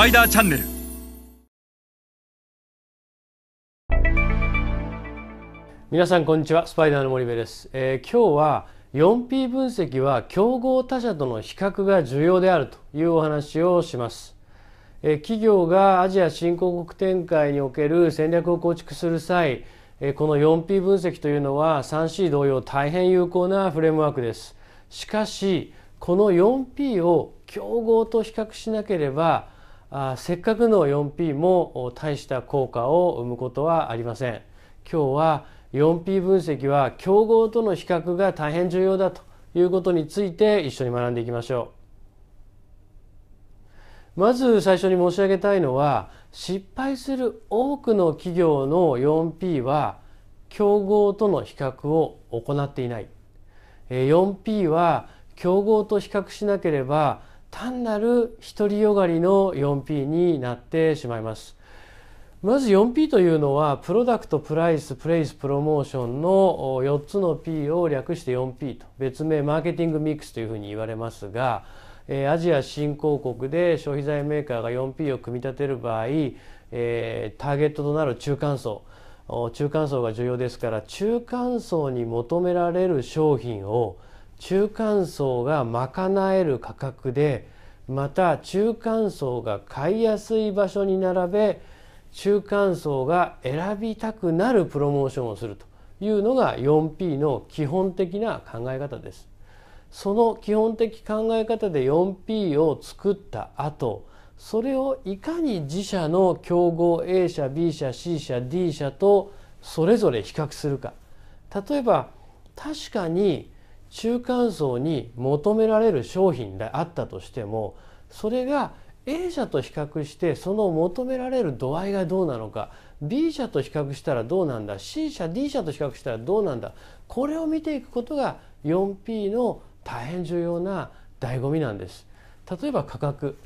パイダーチャンネル。皆さんこんにちはスパイダーの森部です、えー、今日は 4P 分析は競合他社との比較が重要であるというお話をします、えー、企業がアジア新興国展開における戦略を構築する際えこの 4P 分析というのは 3C 同様大変有効なフレームワークです。しかしこの 4P を競合と比較しなければあせっかくの 4P も大した効果を生むことはありません。今日は 4P 分析は競合との比較が大変重要だということについて一緒に学んでいきましょう。まず最初に申し上げたいのは失敗する多くの企業の 4P は競合との比較を行っていない。4P は競合と比較しなければ単なる独りよがりの 4P になってしまいます。まず 4P というのはプロダクトプライスプレイスプロモーションの4つの P を略して 4P と別名マーケティングミックスというふうに言われますがアジア新興国で消費財メーカーが 4P を組み立てる場合、えー、ターゲットとなる中間層中間層が重要ですから中間層に求められる商品を中間層が賄える価格でまた中間層が買いやすい場所に並べ中間層が選びたくなるプロモーションをするというのが 4P の基本的な考え方です。その基本的考え方で 4P を作った後それをいかに自社の競合 A 社 B 社 C 社 D 社とそれぞれ比較するか例えば確かに中間層に求められる商品であったとしてもそれが A 社と比較してその求められる度合いがどうなのか B 社と比較したらどうなんだ C 社 D 社と比較したらどうなんだこれを見ていくことが 4P の大変重要な醍醐味なんです。例えば価格。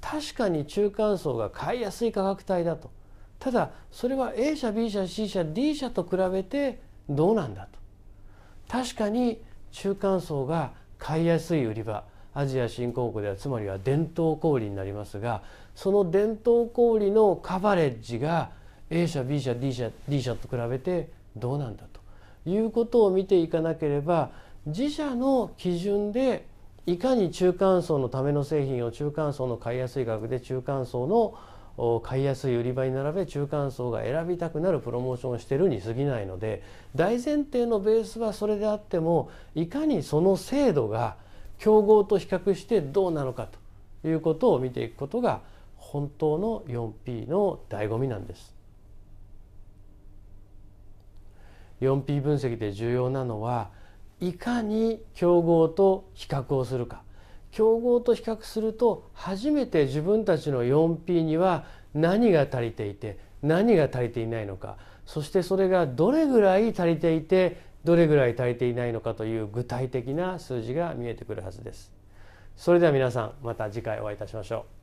確かに中間層が買いやすい価格帯だと。ただそれは A 社 B 社 C 社 D 社と比べてどうなんだと。確かに中間層が買いやすい売り場アジア新興国ではつまりは伝統小売になりますがその伝統小売のカバレッジが A 社 B 社 D 社 D 社と比べてどうなんだということを見ていかなければ自社の基準でいかに中間層のための製品を中間層の買いやすい額で中間層の買いやすい売り場に並べ中間層が選びたくなるプロモーションをしてるに過ぎないので大前提のベースはそれであってもいかにその制度が競合と比較してどうなのかということを見ていくことが本当の 4P の醍醐味なんです。4P 分析で重要なのはいかに競合と比較をするか競合と比較すると初めて自分たちの 4P には何が足りていて何が足りていないのかそしてそれがどれぐらい足りていてどれぐらい足りていないのかという具体的な数字が見えてくるはずです。それでは皆さんまた次回お会いいたしましょう。